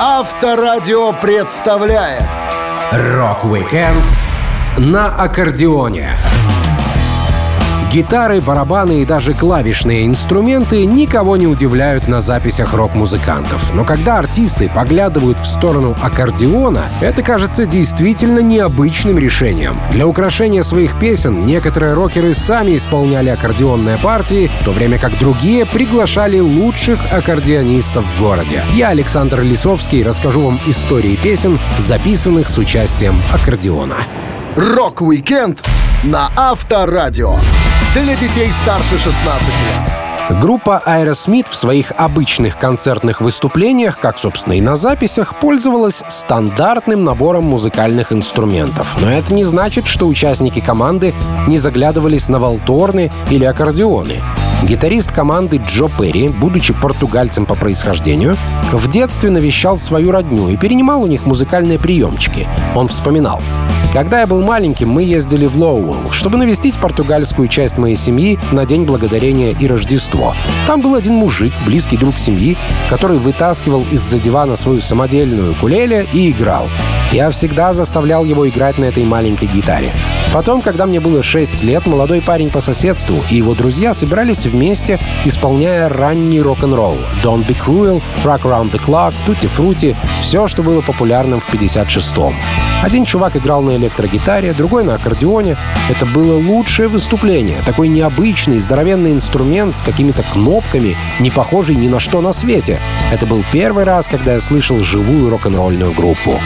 Авторадио представляет Рок-викенд на аккордеоне. Гитары, барабаны и даже клавишные инструменты никого не удивляют на записях рок-музыкантов. Но когда артисты поглядывают в сторону аккордеона, это кажется действительно необычным решением. Для украшения своих песен некоторые рокеры сами исполняли аккордеонные партии, в то время как другие приглашали лучших аккордеонистов в городе. Я, Александр Лисовский, расскажу вам истории песен, записанных с участием аккордеона. Рок-викенд на Авторадио. Для детей старше 16 лет. Группа Aerosmith в своих обычных концертных выступлениях, как, собственно, и на записях, пользовалась стандартным набором музыкальных инструментов. Но это не значит, что участники команды не заглядывались на волторны или аккордеоны. Гитарист команды Джо Перри, будучи португальцем по происхождению, в детстве навещал свою родню и перенимал у них музыкальные приемчики. Он вспоминал. Когда я был маленьким, мы ездили в Лоуэлл, чтобы навестить португальскую часть моей семьи на День Благодарения и Рождество. Там был один мужик, близкий друг семьи, который вытаскивал из-за дивана свою самодельную кулеле и играл. Я всегда заставлял его играть на этой маленькой гитаре. Потом, когда мне было 6 лет, молодой парень по соседству и его друзья собирались вместе, исполняя ранний рок-н-ролл. Don't Be Cruel, Rock Around the Clock, Tutti Frutti — все, что было популярным в 56-м. Один чувак играл на электрогитаре, другой на аккордеоне. Это было лучшее выступление. Такой необычный, здоровенный инструмент с какими-то кнопками, не похожий ни на что на свете. Это был первый раз, когда я слышал живую рок-н-ролльную группу.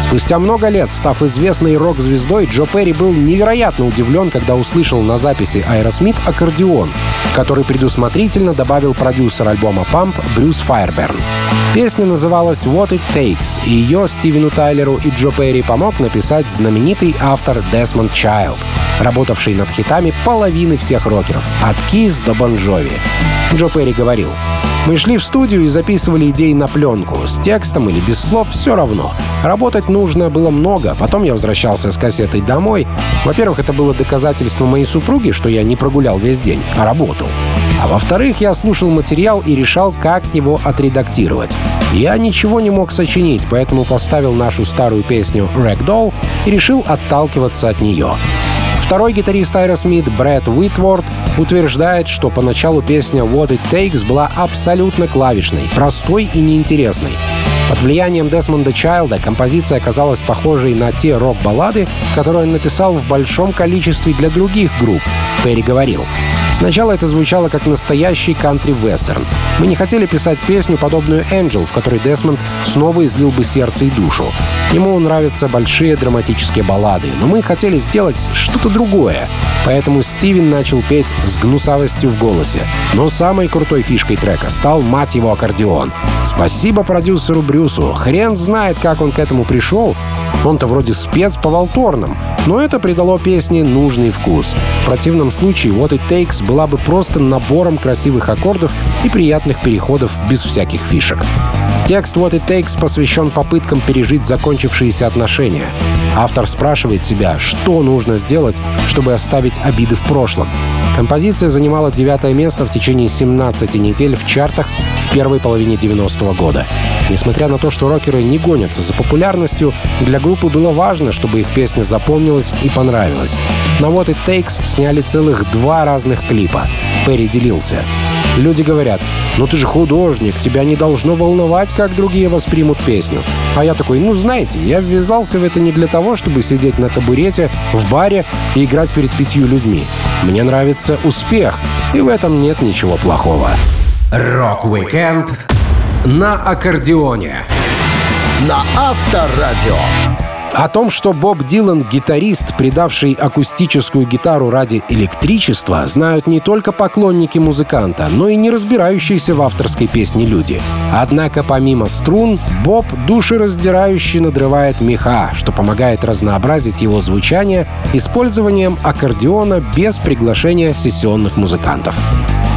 Спустя много лет, став известной рок-звездой, Джо Перри был невероятно удивлен, когда услышал на записи Aerosmith аккордеон, который предусмотрительно добавил продюсер альбома Pump Брюс Файерберн. Песня называлась «What It Takes», и ее Стивену Тайлеру и Джо Перри помог написать знаменитый автор Десмонд Чайлд, работавший над хитами половины всех рокеров, от Kiss до Бон bon Джови. Джо Перри говорил, мы шли в студию и записывали идеи на пленку. С текстом или без слов все равно. Работать нужно было много. Потом я возвращался с кассетой домой. Во-первых, это было доказательство моей супруги, что я не прогулял весь день, а работал. А во-вторых, я слушал материал и решал, как его отредактировать. Я ничего не мог сочинить, поэтому поставил нашу старую песню «Ragdoll» и решил отталкиваться от нее. Второй гитарист Aerosmith Брэд Уитворд утверждает, что поначалу песня «What It Takes» была абсолютно клавишной, простой и неинтересной. Под влиянием Десмонда Чайлда композиция оказалась похожей на те рок-баллады, которые он написал в большом количестве для других групп. Перри говорил, Сначала это звучало как настоящий кантри-вестерн. Мы не хотели писать песню, подобную «Angel», в которой Десмонд снова излил бы сердце и душу. Ему нравятся большие драматические баллады, но мы хотели сделать что-то другое. Поэтому Стивен начал петь с гнусавостью в голосе. Но самой крутой фишкой трека стал, мать его, аккордеон. Спасибо продюсеру Брюсу. Хрен знает, как он к этому пришел. Он-то вроде спец по волторным. Но это придало песне нужный вкус. В противном случае What It Takes была бы просто набором красивых аккордов и приятных переходов без всяких фишек. Текст What It Takes посвящен попыткам пережить закончившиеся отношения. Автор спрашивает себя, что нужно сделать, чтобы оставить обиды в прошлом. Композиция занимала девятое место в течение 17 недель в чартах в первой половине 90-го года. Несмотря на то, что рокеры не гонятся за популярностью, для группы было важно, чтобы их песня запомнилась и понравилась. На What It Takes сняли целых два разных клипа. Перри делился. Люди говорят, ну ты же художник, тебя не должно волновать, как другие воспримут песню. А я такой, ну знаете, я ввязался в это не для того, чтобы сидеть на табурете, в баре и играть перед пятью людьми. Мне нравится успех, и в этом нет ничего плохого. Рок-викенд на аккордеоне. На Авторадио. О том, что Боб Дилан — гитарист, предавший акустическую гитару ради электричества, знают не только поклонники музыканта, но и не разбирающиеся в авторской песне люди. Однако помимо струн, Боб душераздирающе надрывает меха, что помогает разнообразить его звучание использованием аккордеона без приглашения сессионных музыкантов.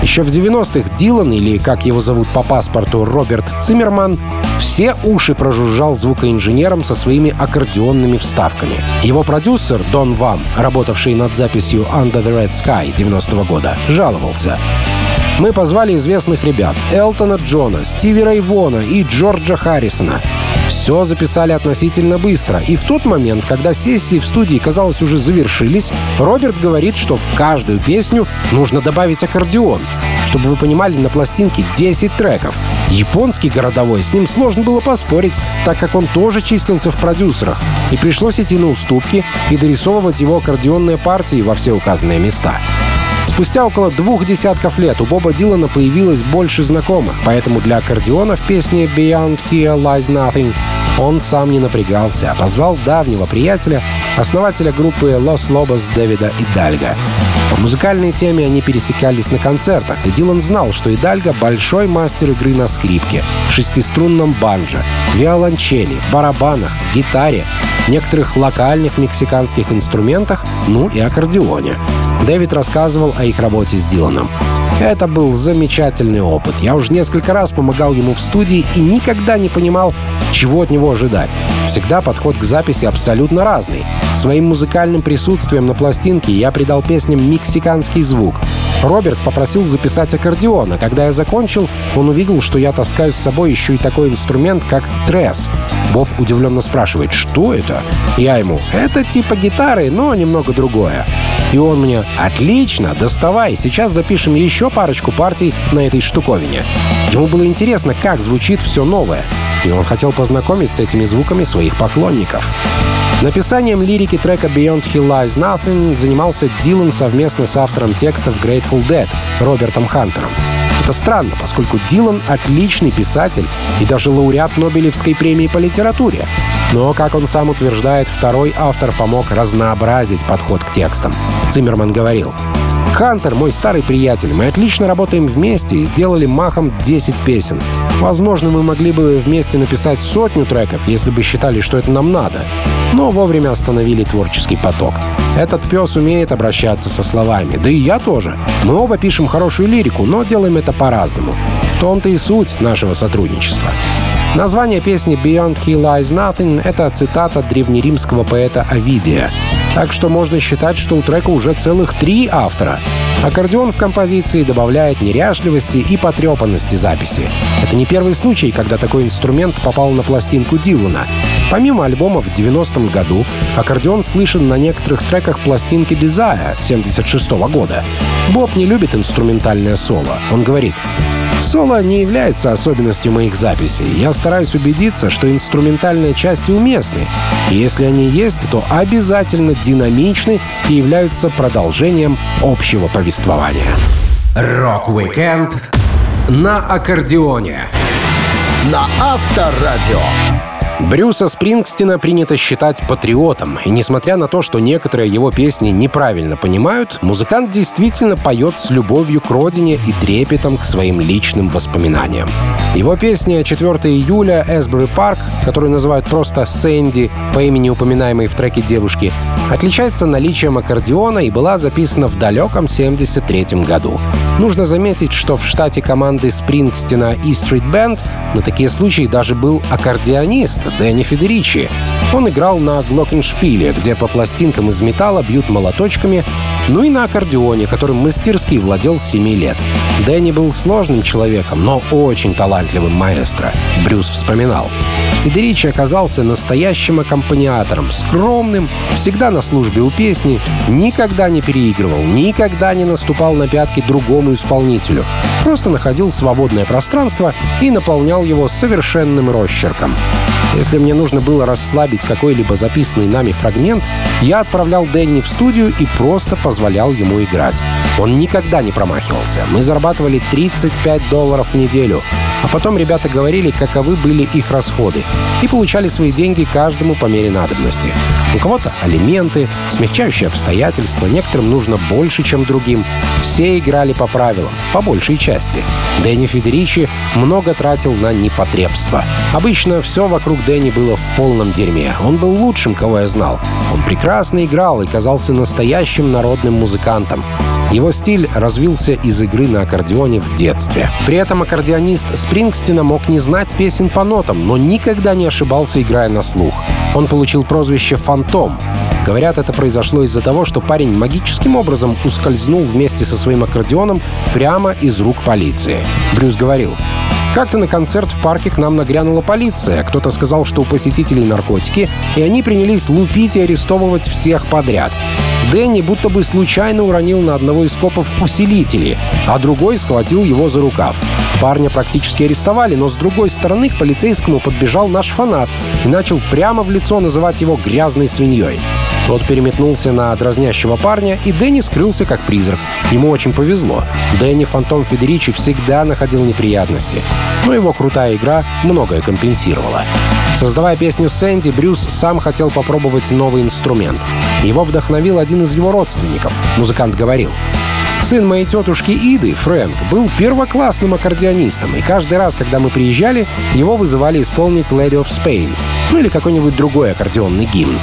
Еще в 90-х Дилан, или как его зовут по паспорту Роберт Циммерман, все уши прожужжал звукоинженером со своими аккордеонными вставками. Его продюсер Дон Вам, работавший над записью Under the Red Sky 90 -го года, жаловался. Мы позвали известных ребят — Элтона Джона, Стиви Рейвона и Джорджа Харрисона. Все записали относительно быстро, и в тот момент, когда сессии в студии, казалось, уже завершились, Роберт говорит, что в каждую песню нужно добавить аккордеон. Чтобы вы понимали, на пластинке 10 треков. Японский городовой, с ним сложно было поспорить, так как он тоже числился в продюсерах. И пришлось идти на уступки и дорисовывать его аккордеонные партии во все указанные места. Спустя около двух десятков лет у Боба Дилана появилось больше знакомых, поэтому для аккордеона в песне «Beyond Here Lies Nothing» он сам не напрягался, а позвал давнего приятеля, основателя группы Los Lobos Дэвида Идальга. По музыкальной теме они пересекались на концертах, и Дилан знал, что Идальга — большой мастер игры на скрипке, шестиструнном банджо, виолончели, барабанах, гитаре, некоторых локальных мексиканских инструментах, ну и аккордеоне. Дэвид рассказывал о их работе с Диланом. Это был замечательный опыт. Я уже несколько раз помогал ему в студии и никогда не понимал, чего от него ожидать. Всегда подход к записи абсолютно разный. Своим музыкальным присутствием на пластинке я придал песням мексиканский звук. Роберт попросил записать аккордеон, а когда я закончил, он увидел, что я таскаю с собой еще и такой инструмент, как трес. Боб удивленно спрашивает, что это? Я ему, это типа гитары, но немного другое. И он мне «Отлично, доставай, сейчас запишем еще парочку партий на этой штуковине». Ему было интересно, как звучит все новое, и он хотел познакомить с этими звуками своих поклонников. Написанием лирики трека «Beyond Hill Lies Nothing» занимался Дилан совместно с автором текстов Grateful Dead Робертом Хантером. Это странно, поскольку Дилан — отличный писатель и даже лауреат Нобелевской премии по литературе. Но, как он сам утверждает, второй автор помог разнообразить подход к текстам. Циммерман говорил, Хантер — мой старый приятель. Мы отлично работаем вместе и сделали махом 10 песен. Возможно, мы могли бы вместе написать сотню треков, если бы считали, что это нам надо. Но вовремя остановили творческий поток. Этот пес умеет обращаться со словами. Да и я тоже. Мы оба пишем хорошую лирику, но делаем это по-разному. В том-то и суть нашего сотрудничества. Название песни «Beyond He Lies Nothing» — это цитата древнеримского поэта Овидия. Так что можно считать, что у трека уже целых три автора. Аккордеон в композиции добавляет неряшливости и потрепанности записи. Это не первый случай, когда такой инструмент попал на пластинку Дилана. Помимо альбома в 90-м году, аккордеон слышен на некоторых треках пластинки Desire 76 -го года. Боб не любит инструментальное соло. Он говорит, Соло не является особенностью моих записей. Я стараюсь убедиться, что инструментальные части уместны. И если они есть, то обязательно динамичны и являются продолжением общего повествования. Рок-викенд на аккордеоне. На Авторадио. Брюса Спрингстина принято считать патриотом, и несмотря на то, что некоторые его песни неправильно понимают, музыкант действительно поет с любовью к родине и трепетом к своим личным воспоминаниям. Его песня «4 июля» Эсбери Парк, которую называют просто «Сэнди» по имени упоминаемой в треке девушки, отличается наличием аккордеона и была записана в далеком 73 году. Нужно заметить, что в штате команды Спрингстина и Street Band на такие случаи даже был аккордеонист, Дэнни Федеричи. Он играл на глокеншпиле, где по пластинкам из металла бьют молоточками, ну и на аккордеоне, которым мастерски владел с 7 лет. Дэнни был сложным человеком, но очень талантливым маэстро. Брюс вспоминал. Федеричи оказался настоящим аккомпаниатором, скромным, всегда на службе у песни, никогда не переигрывал, никогда не наступал на пятки другому исполнителю, просто находил свободное пространство и наполнял его совершенным росчерком. Если мне нужно было расслабить какой-либо записанный нами фрагмент, я отправлял Дэнни в студию и просто позволял ему играть. Он никогда не промахивался. Мы зарабатывали 35 долларов в неделю. А потом ребята говорили, каковы были их расходы. И получали свои деньги каждому по мере надобности. У кого-то алименты, смягчающие обстоятельства, некоторым нужно больше, чем другим. Все играли по правилам, по большей части. Дэнни Федеричи много тратил на непотребство. Обычно все вокруг Дэнни было в полном дерьме. Он был лучшим, кого я знал. Он прекрасно играл и казался настоящим народным музыкантом. Его стиль развился из игры на аккордеоне в детстве. При этом аккордеонист Спрингстина мог не знать песен по нотам, но никогда не ошибался, играя на слух. Он получил прозвище «Фантом». Говорят, это произошло из-за того, что парень магическим образом ускользнул вместе со своим аккордеоном прямо из рук полиции. Брюс говорил, как-то на концерт в парке к нам нагрянула полиция. Кто-то сказал, что у посетителей наркотики, и они принялись лупить и арестовывать всех подряд. Дэнни будто бы случайно уронил на одного из копов усилители, а другой схватил его за рукав. Парня практически арестовали, но с другой стороны к полицейскому подбежал наш фанат и начал прямо в лицо называть его грязной свиньей. Тот переметнулся на дразнящего парня, и Дэнни скрылся как призрак. Ему очень повезло. Дэнни Фантом Федеричи всегда находил неприятности. Но его крутая игра многое компенсировала. Создавая песню «Сэнди», Брюс сам хотел попробовать новый инструмент. Его вдохновил один из его родственников. Музыкант говорил, Сын моей тетушки Иды, Фрэнк, был первоклассным аккордеонистом, и каждый раз, когда мы приезжали, его вызывали исполнить «Lady of Spain», ну или какой-нибудь другой аккордеонный гимн.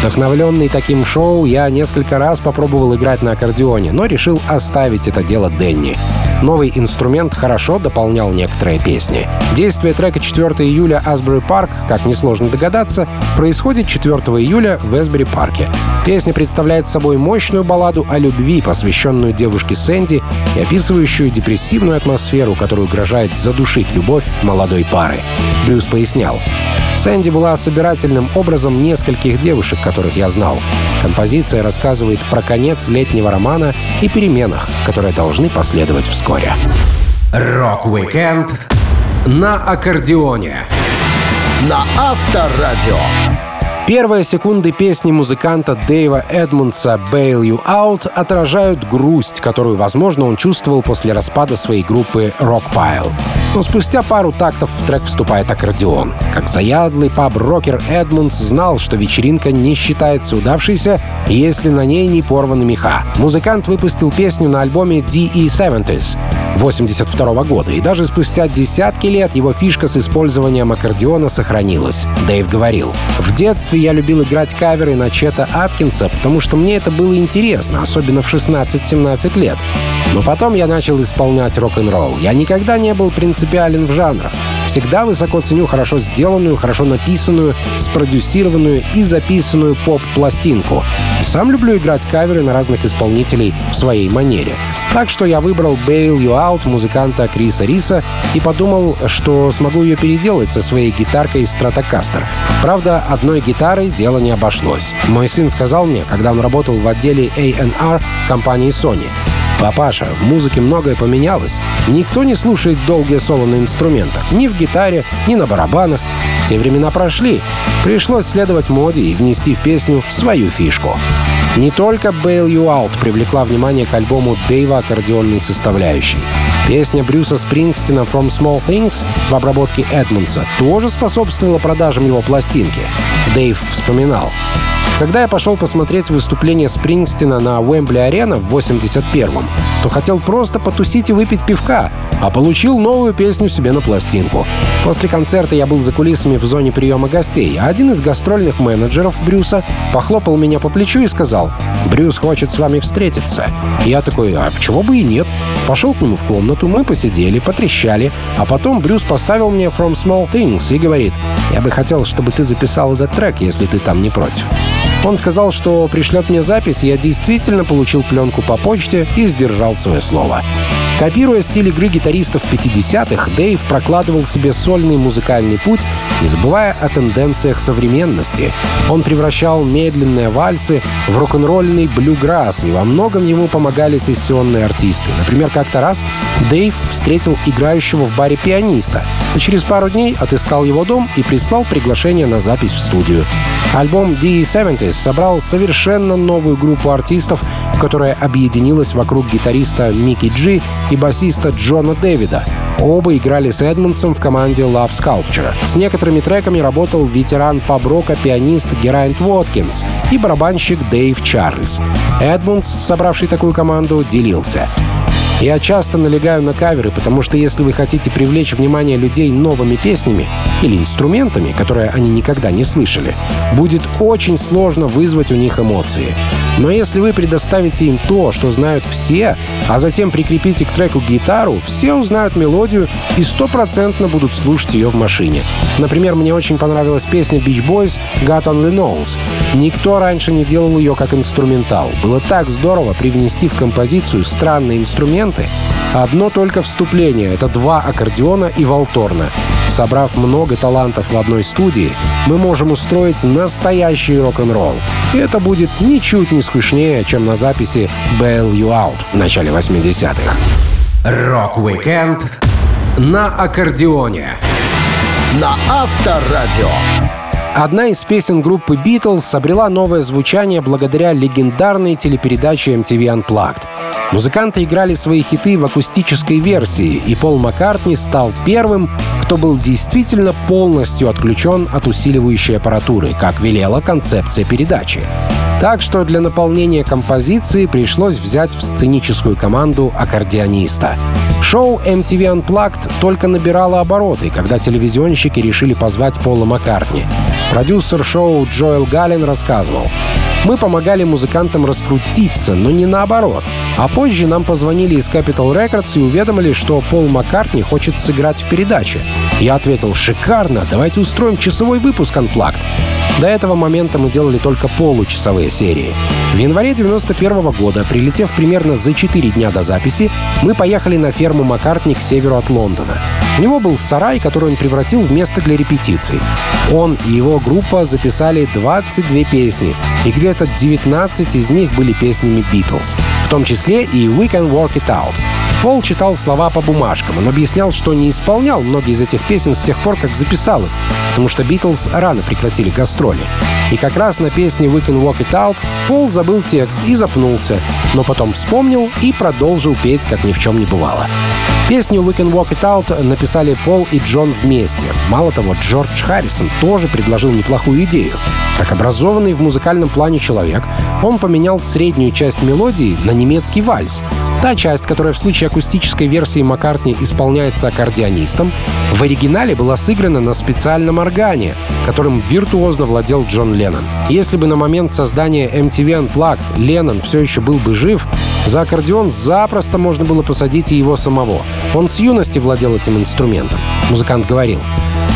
Вдохновленный таким шоу, я несколько раз попробовал играть на аккордеоне, но решил оставить это дело Денни. Новый инструмент хорошо дополнял некоторые песни. Действие трека 4 июля «Асбери Парк», как несложно догадаться, происходит 4 июля в Эсбери Парке. Песня представляет собой мощную балладу о любви, посвященную девушке Сэнди и описывающую депрессивную атмосферу, которую угрожает задушить любовь молодой пары. Брюс пояснял. Сэнди была собирательным образом нескольких девушек, которых я знал. Композиция рассказывает про конец летнего романа и переменах, которые должны последовать вскоре. Рок-викенд на аккордеоне На Авторадио. Первые секунды песни музыканта Дэйва Эдмундса «Bail You Out» отражают грусть, которую, возможно, он чувствовал после распада своей группы Rockpile. Но спустя пару тактов в трек вступает аккордеон. Как заядлый паб-рокер Эдмундс знал, что вечеринка не считается удавшейся, если на ней не порваны меха. Музыкант выпустил песню на альбоме DE 70s 82 года, и даже спустя десятки лет его фишка с использованием аккордеона сохранилась. Дэйв говорил, «В детстве я любил играть каверы на Чета Аткинса, потому что мне это было интересно, особенно в 16-17 лет. Но потом я начал исполнять рок-н-ролл. Я никогда не был принципиален в жанрах. Всегда высоко ценю хорошо сделанную, хорошо написанную, спродюсированную и записанную поп-пластинку. Сам люблю играть каверы на разных исполнителей в своей манере. Так что я выбрал «Bail You Out» музыканта Криса Риса и подумал, что смогу ее переделать со своей гитаркой Stratocaster. Правда, одной гитарой дело не обошлось. Мой сын сказал мне, когда он работал в отделе A&R компании Sony, «Папаша, в музыке многое поменялось. Никто не слушает долгие соло на инструментах. Ни в гитаре, ни на барабанах. Те времена прошли. Пришлось следовать моде и внести в песню свою фишку. Не только «Bail You Out» привлекла внимание к альбому Дэйва аккордеонной составляющей. Песня Брюса Спрингстина «From Small Things» в обработке Эдмунса тоже способствовала продажам его пластинки. Дэйв вспоминал. Когда я пошел посмотреть выступление Спрингстина на Уэмбли-арена в 81-м, то хотел просто потусить и выпить пивка, а получил новую песню себе на пластинку. После концерта я был за кулисами в зоне приема гостей, а один из гастрольных менеджеров Брюса похлопал меня по плечу и сказал, «Брюс хочет с вами встретиться». Я такой, а почему бы и нет? Пошел к нему в комнату, мы посидели, потрещали, а потом Брюс поставил мне «From Small Things» и говорит, «Я бы хотел, чтобы ты записал этот трек, если ты там не против». Он сказал, что пришлет мне запись, я действительно получил пленку по почте и сдержал свое слово. Копируя стиль игры гитаристов 50-х, Дэйв прокладывал себе сольный музыкальный путь, не забывая о тенденциях современности. Он превращал медленные вальсы в рок-н-ролльный блюграсс, и во многом ему помогали сессионные артисты. Например, как-то раз Дэйв встретил играющего в баре пианиста, а через пару дней отыскал его дом и прислал приглашение на запись в студию. Альбом D70s собрал совершенно новую группу артистов, которая объединилась вокруг гитариста Микки Джи и басиста Джона Дэвида. Оба играли с Эдмунсом в команде Love Sculpture. С некоторыми треками работал ветеран паброка пианист Герайнт Уоткинс и барабанщик Дэйв Чарльз. Эдмунс, собравший такую команду, делился. Я часто налегаю на каверы, потому что если вы хотите привлечь внимание людей новыми песнями или инструментами, которые они никогда не слышали, будет очень сложно вызвать у них эмоции. Но если вы предоставите им то, что знают все, а затем прикрепите к треку гитару, все узнают мелодию и стопроцентно будут слушать ее в машине. Например, мне очень понравилась песня Beach Boys «God Only Knows». Никто раньше не делал ее как инструментал. Было так здорово привнести в композицию странные инструменты. Одно только вступление — это два аккордеона и волторна. Собрав много талантов в одной студии, мы можем устроить настоящий рок-н-ролл. И это будет ничуть не скучнее, чем на записи «Bail You Out» в начале 80-х. Рок-викенд на аккордеоне. На Авторадио. Одна из песен группы Beatles обрела новое звучание благодаря легендарной телепередаче MTV Unplugged. Музыканты играли свои хиты в акустической версии, и Пол Маккартни стал первым, кто был действительно полностью отключен от усиливающей аппаратуры, как велела концепция передачи. Так что для наполнения композиции пришлось взять в сценическую команду аккордеониста. Шоу MTV Unplugged только набирало обороты, когда телевизионщики решили позвать Пола Маккартни. Продюсер шоу Джоэл Галлен рассказывал. Мы помогали музыкантам раскрутиться, но не наоборот. А позже нам позвонили из Capital Records и уведомили, что Пол Маккартни хочет сыграть в передаче. Я ответил, шикарно, давайте устроим часовой выпуск Unplugged. До этого момента мы делали только получасовые серии. В январе 91 года, прилетев примерно за 4 дня до записи, мы поехали на ферму Маккартни к северу от Лондона. У него был сарай, который он превратил в место для репетиций. Он и его группа записали 22 песни, и где-то 19 из них были песнями Beatles, в том числе и «We Can Work It Out», Пол читал слова по бумажкам. Он объяснял, что не исполнял многие из этих песен с тех пор, как записал их, потому что Битлз рано прекратили гастроли. И как раз на песне «We Can Walk It Out» Пол забыл текст и запнулся, но потом вспомнил и продолжил петь, как ни в чем не бывало. Песню «We Can Walk It Out» написали Пол и Джон вместе. Мало того, Джордж Харрисон тоже предложил неплохую идею. Как образованный в музыкальном плане человек, он поменял среднюю часть мелодии на немецкий вальс. Та часть, которая в случае акустической версии Маккартни исполняется аккордеонистом, в оригинале была сыграна на специальном органе, которым виртуозно владел Джон Леннон. Если бы на момент создания MTV Unplugged Леннон все еще был бы жив, за аккордеон запросто можно было посадить и его самого. Он с юности владел этим инструментом. Музыкант говорил,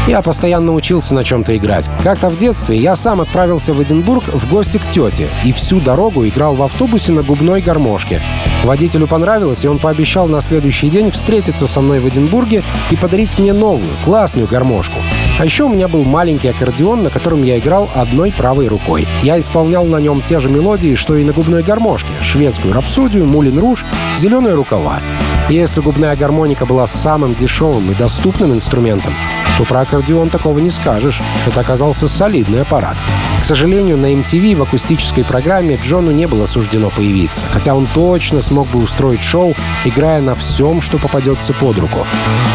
я постоянно учился на чем-то играть. Как-то в детстве я сам отправился в Эдинбург в гости к тете и всю дорогу играл в автобусе на губной гармошке. Водителю понравилось, и он пообещал на следующий день встретиться со мной в Эдинбурге и подарить мне новую, классную гармошку. А еще у меня был маленький аккордеон, на котором я играл одной правой рукой. Я исполнял на нем те же мелодии, что и на губной гармошке. Шведскую рапсодию, мулин руж, зеленые рукава. И если губная гармоника была самым дешевым и доступным инструментом, то про аккордеон такого не скажешь. Это оказался солидный аппарат. К сожалению, на MTV в акустической программе Джону не было суждено появиться, хотя он точно смог бы устроить шоу, играя на всем, что попадется под руку.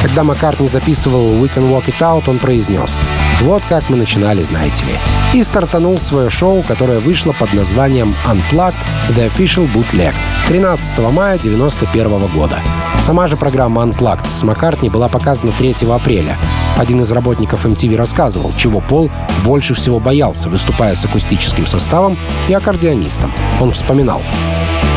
Когда Маккартни записывал «We Can Walk It Out», он произнес «Вот как мы начинали, знаете ли». И стартанул свое шоу, которое вышло под названием «Unplugged — The Official Bootleg» 13 мая 1991 года. Сама же программа Unplugged с Маккартни была показана 3 апреля. Один из работников MTV рассказывал, чего Пол больше всего боялся, выступая с акустическим составом и аккордеонистом. Он вспоминал.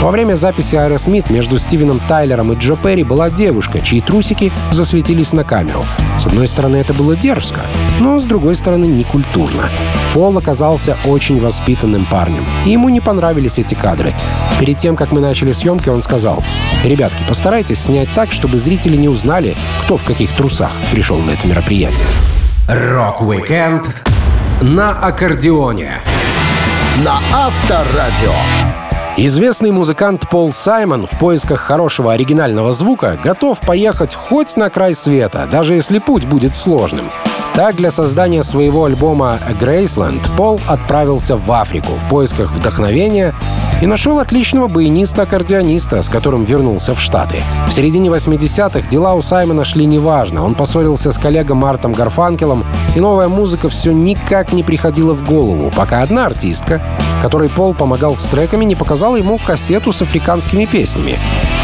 Во время записи Аэросмит между Стивеном Тайлером и Джо Перри была девушка, чьи трусики засветились на камеру. С одной стороны, это было дерзко, но с другой стороны, некультурно. Пол оказался очень воспитанным парнем, и ему не понравились эти кадры. Перед тем, как мы начали съемки, он сказал, «Ребятки, постарайтесь снять так, чтобы зрители не узнали, кто в каких трусах пришел на это мероприятие». Рок-викенд на аккордеоне. На Авторадио. Известный музыкант Пол Саймон в поисках хорошего оригинального звука готов поехать хоть на край света, даже если путь будет сложным. Так, для создания своего альбома «Graceland» Пол отправился в Африку в поисках вдохновения и нашел отличного баяниста-аккордеониста, с которым вернулся в Штаты. В середине 80-х дела у Саймона шли неважно. Он поссорился с коллегом Мартом Гарфанкелом, и новая музыка все никак не приходила в голову, пока одна артистка, которой Пол помогал с треками, не показала ему кассету с африканскими песнями.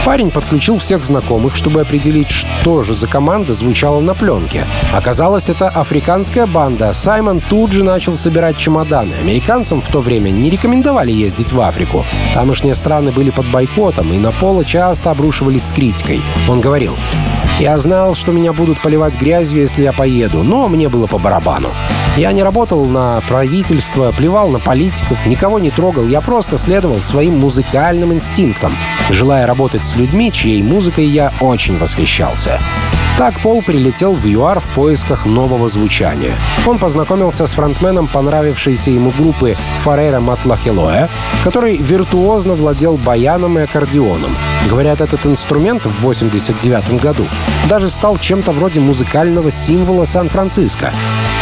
Парень подключил всех знакомых, чтобы определить, что же за команда звучала на пленке. Оказалось, это африканская банда. Саймон тут же начал собирать чемоданы. Американцам в то время не рекомендовали ездить в Африку. Тамошние страны были под бойкотом, и на Пола часто обрушивались с критикой. Он говорил, я знал, что меня будут поливать грязью, если я поеду, но мне было по барабану. Я не работал на правительство, плевал на политиков, никого не трогал, я просто следовал своим музыкальным инстинктам, желая работать с людьми, чьей музыкой я очень восхищался. Так Пол прилетел в ЮАР в поисках нового звучания. Он познакомился с фронтменом понравившейся ему группы Фарера Матлахелоя, который виртуозно владел баяном и аккордеоном. Говорят, этот инструмент в 89 году даже стал чем-то вроде музыкального символа Сан-Франциско.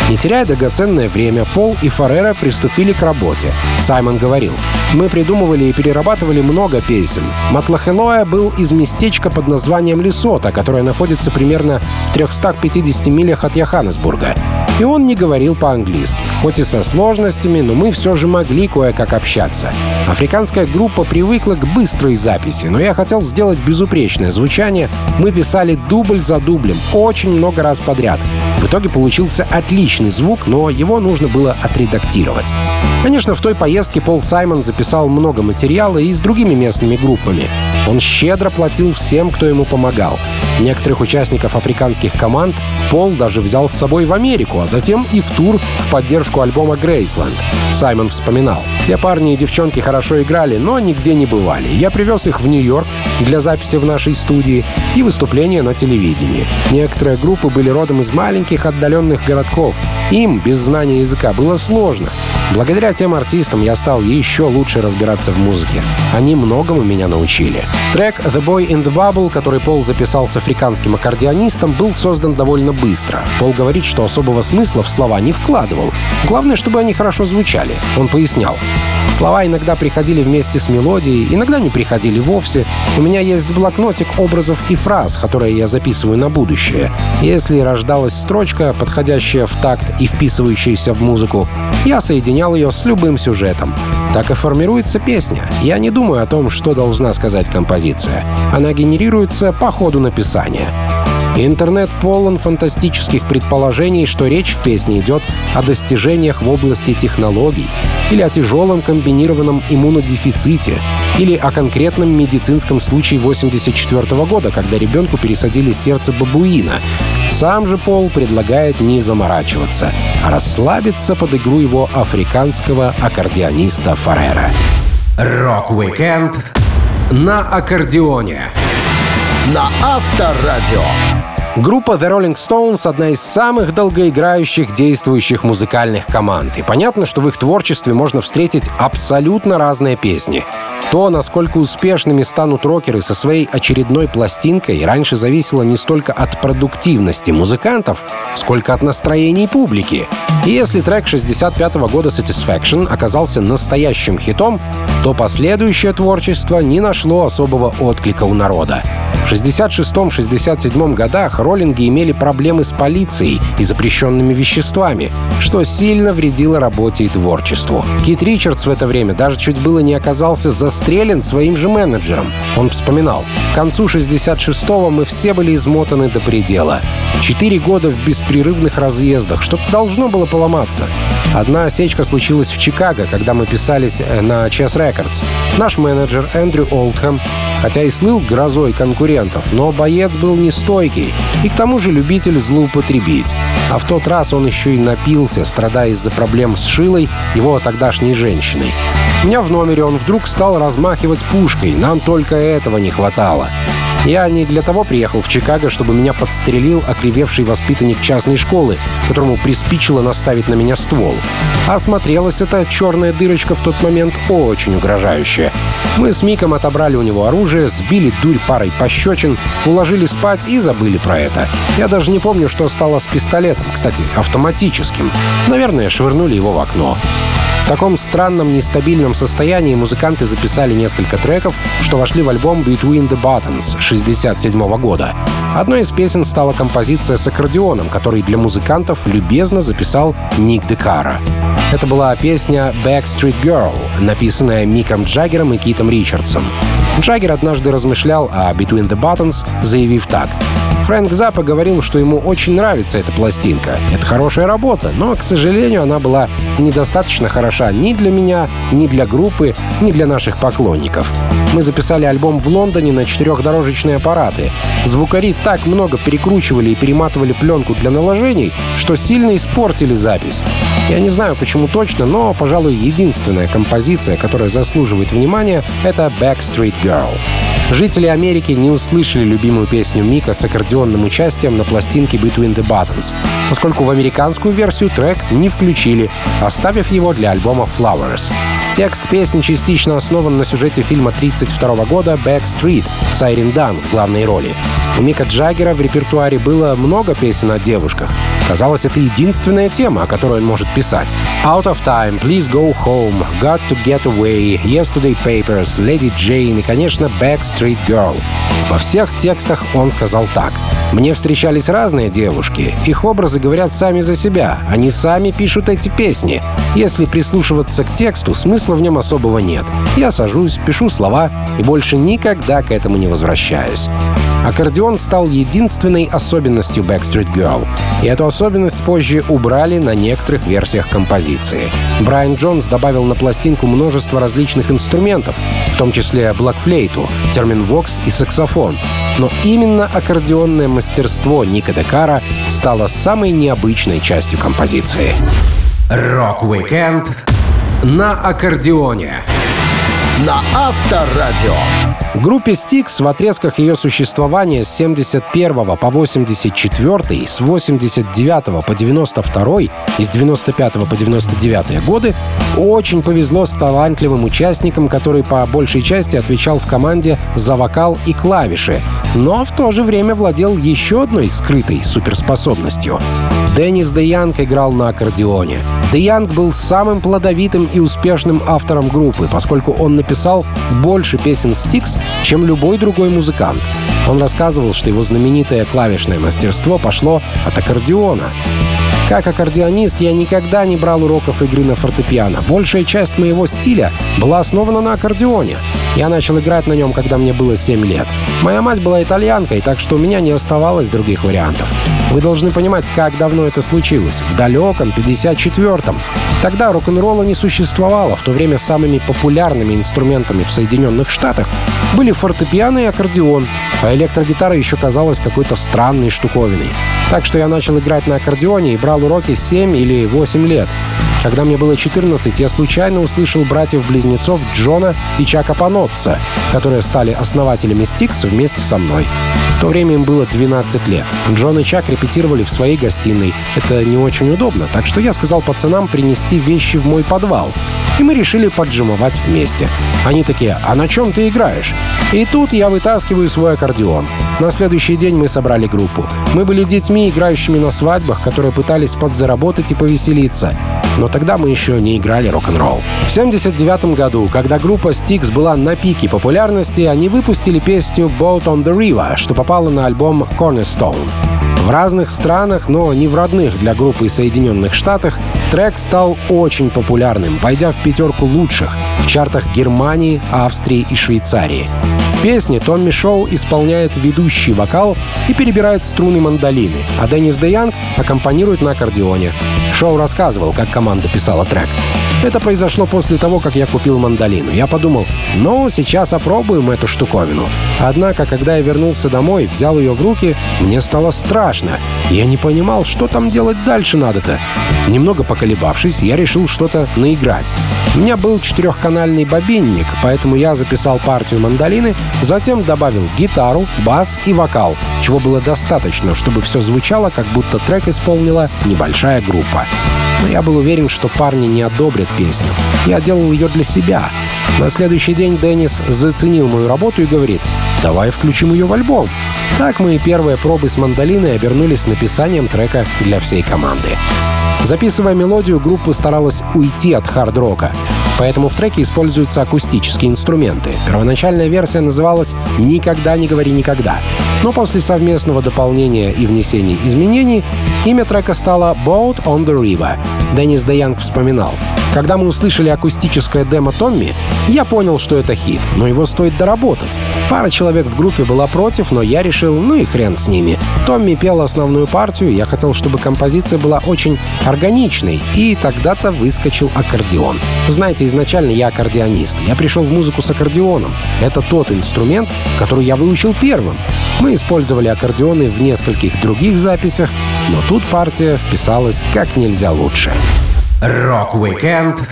Не теряя драгоценное время, Пол и Фарера приступили к работе. Саймон говорил, «Мы придумывали и перерабатывали много песен. Матлахелоя был из местечка под названием Лесота, которое находится примерно в 350 милях от Йоханнесбурга. И он не говорил по-английски. Хоть и со сложностями, но мы все же могли кое-как общаться. Африканская группа привыкла к быстрой записи, но я хотел сделать безупречное звучание. Мы писали дубль за дублем, очень много раз подряд. В итоге получился отличный звук, но его нужно было отредактировать. Конечно, в той поездке Пол Саймон записал много материала и с другими местными группами. Он щедро платил всем, кто ему помогал. Некоторых участников африканских команд Пол даже взял с собой в Америку, а затем и в тур в поддержку альбома «Грейсленд». Саймон вспоминал. «Те парни и девчонки хорошо играли, но нигде не бывали. Я привез их в Нью-Йорк для записи в нашей студии и выступления на телевидении. Некоторые группы были родом из маленьких отдаленных городков. Им, без знания языка, было сложно. Благодаря тем артистам я стал еще лучше разбираться в музыке. Они многому меня научили. Трек «The Boy in the Bubble», который Пол записал с африканским аккордеонистом, был создан довольно быстро. Пол говорит, что особого смысла в слова не вкладывал. Главное, чтобы они хорошо звучали. Он пояснял. Слова иногда приходили вместе с мелодией, иногда не приходили вовсе. У меня есть блокнотик образов и фраз, которые я записываю на будущее. Если рождалась строчка, подходящая в такт и вписывающаяся в музыку, я соединял ее с любым сюжетом. Так и формируется песня. Я не думаю о том, что должна сказать композиция. Она генерируется по ходу написания. Интернет полон фантастических предположений, что речь в песне идет о достижениях в области технологий, или о тяжелом комбинированном иммунодефиците, или о конкретном медицинском случае 84 года, когда ребенку пересадили сердце бабуина. Сам же Пол предлагает не заморачиваться, а расслабиться под игру его африканского аккордеониста Форере. Рок-викенд на аккордеоне на Авторадио. Группа The Rolling Stones — одна из самых долгоиграющих действующих музыкальных команд. И понятно, что в их творчестве можно встретить абсолютно разные песни. То, насколько успешными станут рокеры со своей очередной пластинкой, раньше зависело не столько от продуктивности музыкантов, сколько от настроений публики. И если трек 65 -го года Satisfaction оказался настоящим хитом, то последующее творчество не нашло особого отклика у народа. В 66-67 годах роллинги имели проблемы с полицией и запрещенными веществами, что сильно вредило работе и творчеству. Кит Ричардс в это время даже чуть было не оказался застрелен своим же менеджером. Он вспоминал, к концу 66-го мы все были измотаны до предела. Четыре года в беспрерывных разъездах. Что-то должно было поломаться. Одна осечка случилась в Чикаго, когда мы писались э, на Chess Records. Наш менеджер Эндрю Олдхэм хотя и слыл грозой конкурентов, но боец был нестойкий и к тому же любитель злоупотребить. А в тот раз он еще и напился, страдая из-за проблем с Шилой, его тогдашней женщиной. У меня в номере он вдруг стал размахивать пушкой, нам только этого не хватало. Я не для того приехал в Чикаго, чтобы меня подстрелил окривевший воспитанник частной школы, которому приспичило наставить на меня ствол. А смотрелась эта черная дырочка в тот момент очень угрожающая. Мы с Миком отобрали у него оружие, сбили дурь парой пощечин, уложили спать и забыли про это. Я даже не помню, что стало с пистолетом, кстати, автоматическим. Наверное, швырнули его в окно. В таком странном, нестабильном состоянии музыканты записали несколько треков, что вошли в альбом Between the Buttons 67 года. Одной из песен стала композиция с аккордеоном, который для музыкантов любезно записал Ник Декара. Это была песня Backstreet Girl, написанная Миком Джаггером и Китом Ричардсом. Джаггер однажды размышлял о Between the Buttons, заявив так. Фрэнк Запа говорил, что ему очень нравится эта пластинка. Это хорошая работа, но, к сожалению, она была недостаточно хороша ни для меня, ни для группы, ни для наших поклонников. Мы записали альбом в Лондоне на четырехдорожечные аппараты. Звукари так много перекручивали и перематывали пленку для наложений, что сильно испортили запись. Я не знаю, почему точно, но, пожалуй, единственная композиция, которая заслуживает внимания, это «Backstreet Girl». Жители Америки не услышали любимую песню Мика с аккордеонным участием на пластинке Between the Buttons, поскольку в американскую версию трек не включили, оставив его для альбома Flowers. Текст песни частично основан на сюжете фильма 1932 года «Backstreet» с Айрин Дан в главной роли. У Мика Джаггера в репертуаре было много песен о девушках. Казалось, это единственная тема, о которой он может писать. Out of Time, Please Go Home, Got to Get Away, Yesterday Papers, Lady Jane и, конечно, Backstreet Girl. Во всех текстах он сказал так. «Мне встречались разные девушки. Их образы говорят сами за себя. Они сами пишут эти песни. Если прислушиваться к тексту, смысла в нем особого нет. Я сажусь, пишу слова и больше никогда к этому не возвращаюсь». Аккордеон стал единственной особенностью Backstreet Girl, и эту особенность позже убрали на некоторых версиях композиции. Брайан Джонс добавил на пластинку множество различных инструментов, в том числе блокфлейту, терминвокс и саксофон. Но именно аккордеонное мастерство Ника Декара стало самой необычной частью композиции. Рок-викенд на аккордеоне на Авторадио. Группе Styx в отрезках ее существования с 71 по 84, с 89 по 92 и с 95 по 99 годы очень повезло с талантливым участником, который по большей части отвечал в команде за вокал и клавиши, но в то же время владел еще одной скрытой суперспособностью. Деннис Де Янг играл на аккордеоне. Де Янг был самым плодовитым и успешным автором группы, поскольку он написал больше песен Styx, чем любой другой музыкант. Он рассказывал, что его знаменитое клавишное мастерство пошло от аккордеона. Как аккордеонист я никогда не брал уроков игры на фортепиано. Большая часть моего стиля была основана на аккордеоне. Я начал играть на нем, когда мне было 7 лет. Моя мать была итальянкой, так что у меня не оставалось других вариантов. Вы должны понимать, как давно это случилось. В далеком 54-м. Тогда рок-н-ролла не существовало. В то время самыми популярными инструментами в Соединенных Штатах были фортепиано и аккордеон, а электрогитара еще казалась какой-то странной штуковиной. Так что я начал играть на аккордеоне и брал уроки 7 или 8 лет. Когда мне было 14, я случайно услышал братьев-близнецов Джона и Чака Панотца, которые стали основателями Стикс вместе со мной. В то время им было 12 лет. Джон и Чак репетировали в своей гостиной. Это не очень удобно, так что я сказал пацанам принести вещи в мой подвал. И мы решили поджимовать вместе. Они такие, а на чем ты играешь? И тут я вытаскиваю свой аккордеон. На следующий день мы собрали группу. Мы были детьми, играющими на свадьбах, которые пытались подзаработать и повеселиться. Но тогда мы еще не играли рок-н-ролл. В 79 году, когда группа Styx была на пике популярности, они выпустили песню «Boat on the River», что попала на альбом «Cornerstone». В разных странах, но не в родных для группы Соединенных Штатах, трек стал очень популярным, войдя в пятерку лучших в чартах Германии, Австрии и Швейцарии. В песне Томми Шоу исполняет ведущий вокал и перебирает струны мандолины, а Деннис Де Янг аккомпанирует на аккордеоне. Шоу рассказывал, как команда писала трек. Это произошло после того, как я купил мандолину. Я подумал, ну, сейчас опробуем эту штуковину. Однако, когда я вернулся домой, взял ее в руки, мне стало страшно. Я не понимал, что там делать дальше надо-то. Немного поколебавшись, я решил что-то наиграть. У меня был четырехканальный бобинник, поэтому я записал партию мандолины, затем добавил гитару, бас и вокал, чего было достаточно, чтобы все звучало, как будто трек исполнила небольшая группа. Но я был уверен, что парни не одобрят песню. Я делал ее для себя. На следующий день Деннис заценил мою работу и говорит, давай включим ее в альбом. Так мои первые пробы с мандолиной обернулись написанием трека для всей команды. Записывая мелодию, группа старалась уйти от хард-рока. поэтому в треке используются акустические инструменты. Первоначальная версия называлась «Никогда не говори никогда», но после совместного дополнения и внесения изменений имя трека стало «Boat on the River». Деннис Деянг вспоминал. Когда мы услышали акустическое демо Томми, я понял, что это хит, но его стоит доработать. Пара человек в группе была против, но я решил, ну и хрен с ними. Томми пел основную партию, я хотел, чтобы композиция была очень органичной, и тогда-то выскочил аккордеон. Знаете, изначально я аккордеонист. Я пришел в музыку с аккордеоном. Это тот инструмент, который я выучил первым. Мы использовали аккордеоны в нескольких других записях, но тут партия вписалась как нельзя лучше. Рок-викенд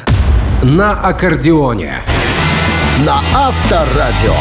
на аккордеоне. На Авторадио.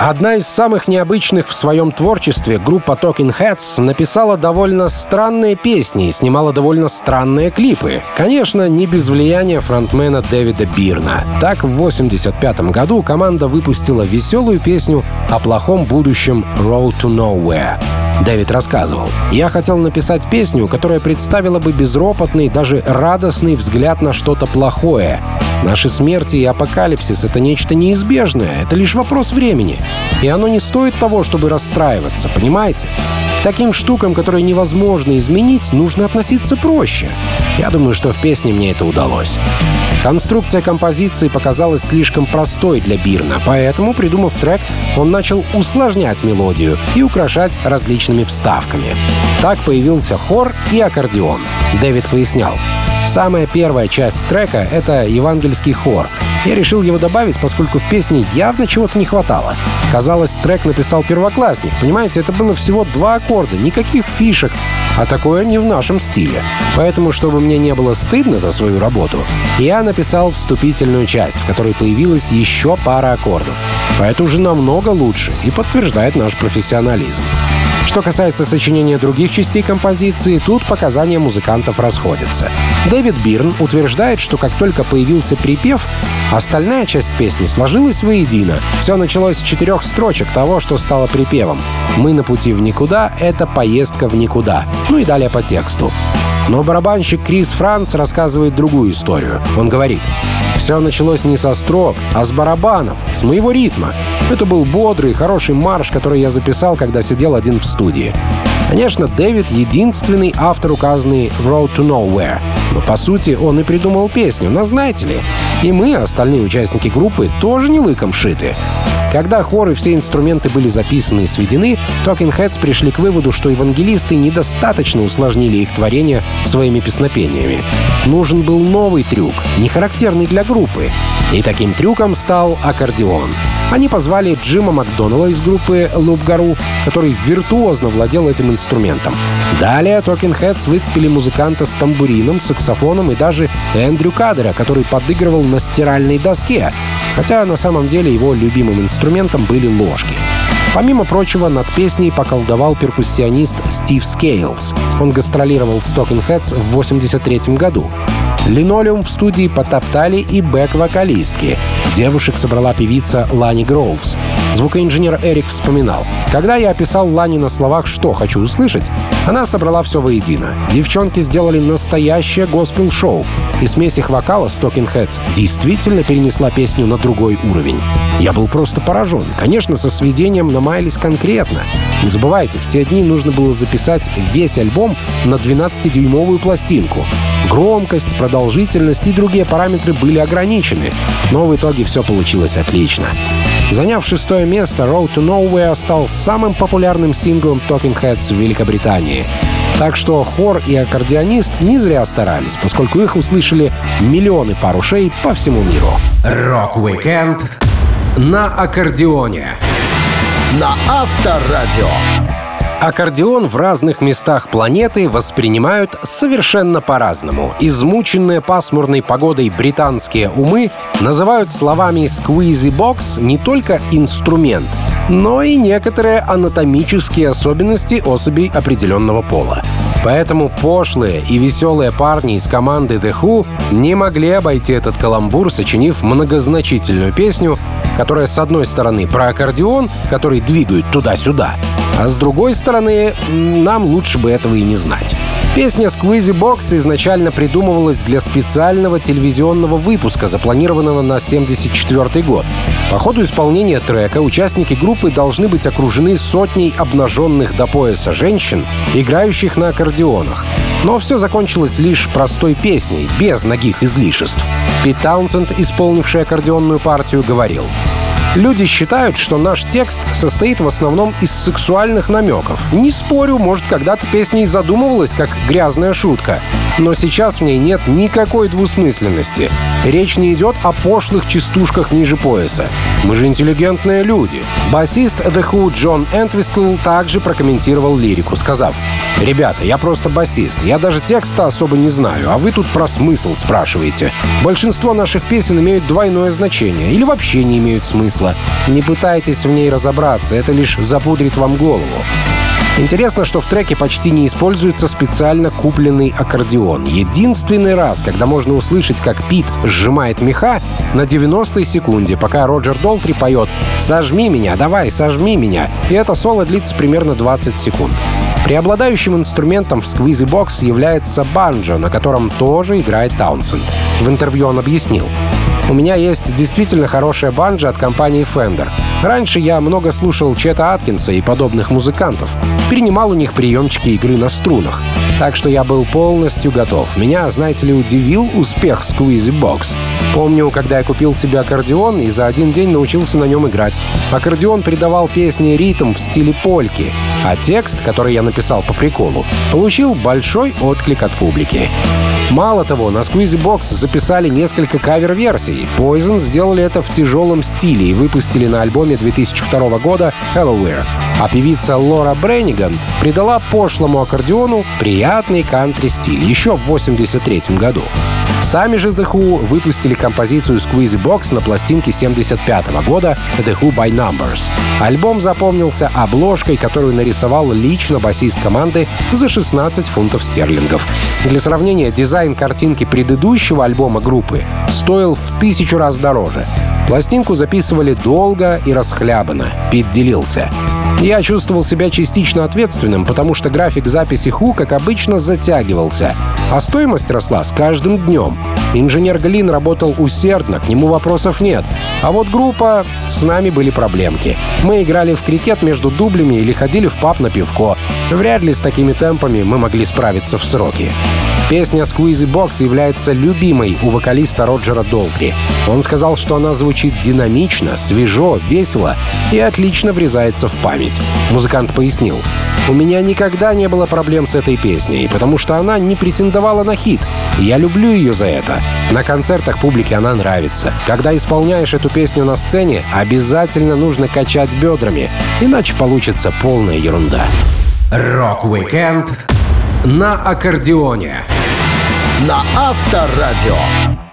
Одна из самых необычных в своем творчестве, группа Talking Heads написала довольно странные песни и снимала довольно странные клипы. Конечно, не без влияния фронтмена Дэвида Бирна. Так, в 1985 году команда выпустила веселую песню о плохом будущем «Road to Nowhere». Дэвид рассказывал. «Я хотел написать песню, которая представила бы безропотный, даже радостный взгляд на что-то плохое. Наши смерти и апокалипсис — это нечто неизбежное, это лишь вопрос времени. И оно не стоит того, чтобы расстраиваться, понимаете? таким штукам, которые невозможно изменить, нужно относиться проще. Я думаю, что в песне мне это удалось. Конструкция композиции показалась слишком простой для Бирна, поэтому, придумав трек, он начал усложнять мелодию и украшать различными вставками. Так появился хор и аккордеон. Дэвид пояснял. Самая первая часть трека — это евангельский хор. Я решил его добавить, поскольку в песне явно чего-то не хватало. Казалось, трек написал первоклассник. Понимаете, это было всего два аккорда, никаких фишек, а такое не в нашем стиле. Поэтому, чтобы мне не было стыдно за свою работу, я написал вступительную часть, в которой появилась еще пара аккордов. А это уже намного лучше и подтверждает наш профессионализм. Что касается сочинения других частей композиции, тут показания музыкантов расходятся. Дэвид Бирн утверждает, что как только появился припев, остальная часть песни сложилась воедино. Все началось с четырех строчек того, что стало припевом. «Мы на пути в никуда» — это поездка в никуда. Ну и далее по тексту. Но барабанщик Крис Франц рассказывает другую историю. Он говорит, «Все началось не со строк, а с барабанов, с моего ритма. Это был бодрый, хороший марш, который я записал, когда сидел один в студии. Конечно, Дэвид — единственный автор указанный «Road to Nowhere», но по сути он и придумал песню, но знаете ли, и мы, остальные участники группы, тоже не лыком шиты. Когда хоры все инструменты были записаны и сведены, Talking Heads пришли к выводу, что евангелисты недостаточно усложнили их творение своими песнопениями. Нужен был новый трюк, не характерный для группы. И таким трюком стал аккордеон. Они позвали Джима Макдоналла из группы Garou, который виртуозно владел этим инструментом. Далее Talking Heads выцепили музыканта с тамбурином, саксофоном и даже Эндрю Кадера, который подыгрывал на стиральной доске, хотя на самом деле его любимым инструментом были ложки. Помимо прочего, над песней поколдовал перкуссионист Стив Скейлс. Он гастролировал с Talking Heads в 1983 году. Линолеум в студии потоптали и бэк-вокалистки. Девушек собрала певица Лани Гроувс. Звукоинженер Эрик вспоминал. «Когда я описал Лани на словах, что хочу услышать, она собрала все воедино. Девчонки сделали настоящее госпел-шоу, и смесь их вокала с Talking Heads действительно перенесла песню на другой уровень. Я был просто поражен. Конечно, со сведением намаялись конкретно. Не забывайте, в те дни нужно было записать весь альбом на 12-дюймовую пластинку. Громкость, продолжительность и другие параметры были ограничены, но в итоге все получилось отлично. Заняв шестое место, Road to Nowhere стал самым популярным синглом Talking Heads в Великобритании. Так что хор и аккордеонист не зря старались, поскольку их услышали миллионы пар ушей по всему миру. Rock-weekend на аккордеоне. На Авторадио. Аккордеон в разных местах планеты воспринимают совершенно по-разному. Измученные пасмурной погодой британские умы называют словами «squeezy box» не только инструмент, но и некоторые анатомические особенности особей определенного пола. Поэтому пошлые и веселые парни из команды The Who не могли обойти этот каламбур, сочинив многозначительную песню, которая с одной стороны про аккордеон, который двигают туда-сюда, а с другой стороны, нам лучше бы этого и не знать. Песня Squeezy Box изначально придумывалась для специального телевизионного выпуска, запланированного на 1974 год. По ходу исполнения трека участники группы должны быть окружены сотней обнаженных до пояса женщин, играющих на аккордеонах. Но все закончилось лишь простой песней, без ногих излишеств. Пит Таунсенд, исполнивший аккордеонную партию, говорил — Люди считают, что наш текст состоит в основном из сексуальных намеков. Не спорю, может, когда-то песня и задумывалась как грязная шутка. Но сейчас в ней нет никакой двусмысленности. Речь не идет о пошлых частушках ниже пояса. Мы же интеллигентные люди. Басист The Who Джон Энтвискл также прокомментировал лирику, сказав, «Ребята, я просто басист. Я даже текста особо не знаю, а вы тут про смысл спрашиваете. Большинство наших песен имеют двойное значение или вообще не имеют смысла. Не пытайтесь в ней разобраться, это лишь запудрит вам голову. Интересно, что в треке почти не используется специально купленный аккордеон. Единственный раз, когда можно услышать, как Пит сжимает меха, на 90-й секунде, пока Роджер Долтри поет «Сожми меня, давай, сожми меня», и это соло длится примерно 20 секунд. Преобладающим инструментом в Squeezy Box является банджо, на котором тоже играет Таунсенд. В интервью он объяснил — у меня есть действительно хорошая банджа от компании Fender. Раньше я много слушал Чета Аткинса и подобных музыкантов. Перенимал у них приемчики игры на струнах. Так что я был полностью готов. Меня, знаете ли, удивил успех Squeezy Box. Помню, когда я купил себе аккордеон и за один день научился на нем играть. Аккордеон придавал песне ритм в стиле польки, а текст, который я написал по приколу, получил большой отклик от публики. Мало того, на Squeezy Box записали несколько кавер-версий. Poison сделали это в тяжелом стиле и выпустили на альбоме 2002 года Halloween. А певица Лора Бренниган придала пошлому аккордеону приятный кантри-стиль еще в 1983 году. Сами же The Who выпустили композицию Squeezy Box на пластинке 75 года The Who by Numbers. Альбом запомнился обложкой, которую нарисовал лично басист команды за 16 фунтов стерлингов. Для сравнения, дизайн картинки предыдущего альбома группы стоил в тысячу раз дороже. Пластинку записывали долго и расхлябанно. Пит делился. Я чувствовал себя частично ответственным, потому что график записи Ху, как обычно, затягивался, а стоимость росла с каждым днем. Инженер Глин работал усердно, к нему вопросов нет. А вот группа, с нами были проблемки. Мы играли в крикет между дублями или ходили в паб на пивко. Вряд ли с такими темпами мы могли справиться в сроки. Песня Squeezy Box является любимой у вокалиста Роджера Долтри. Он сказал, что она звучит динамично, свежо, весело и отлично врезается в память. Музыкант пояснил. «У меня никогда не было проблем с этой песней, потому что она не претендовала на хит. я люблю ее за это. На концертах публике она нравится. Когда исполняешь эту песню на сцене, обязательно нужно качать бедрами, иначе получится полная ерунда». Rock-weekend на аккордеоне на Авторадио.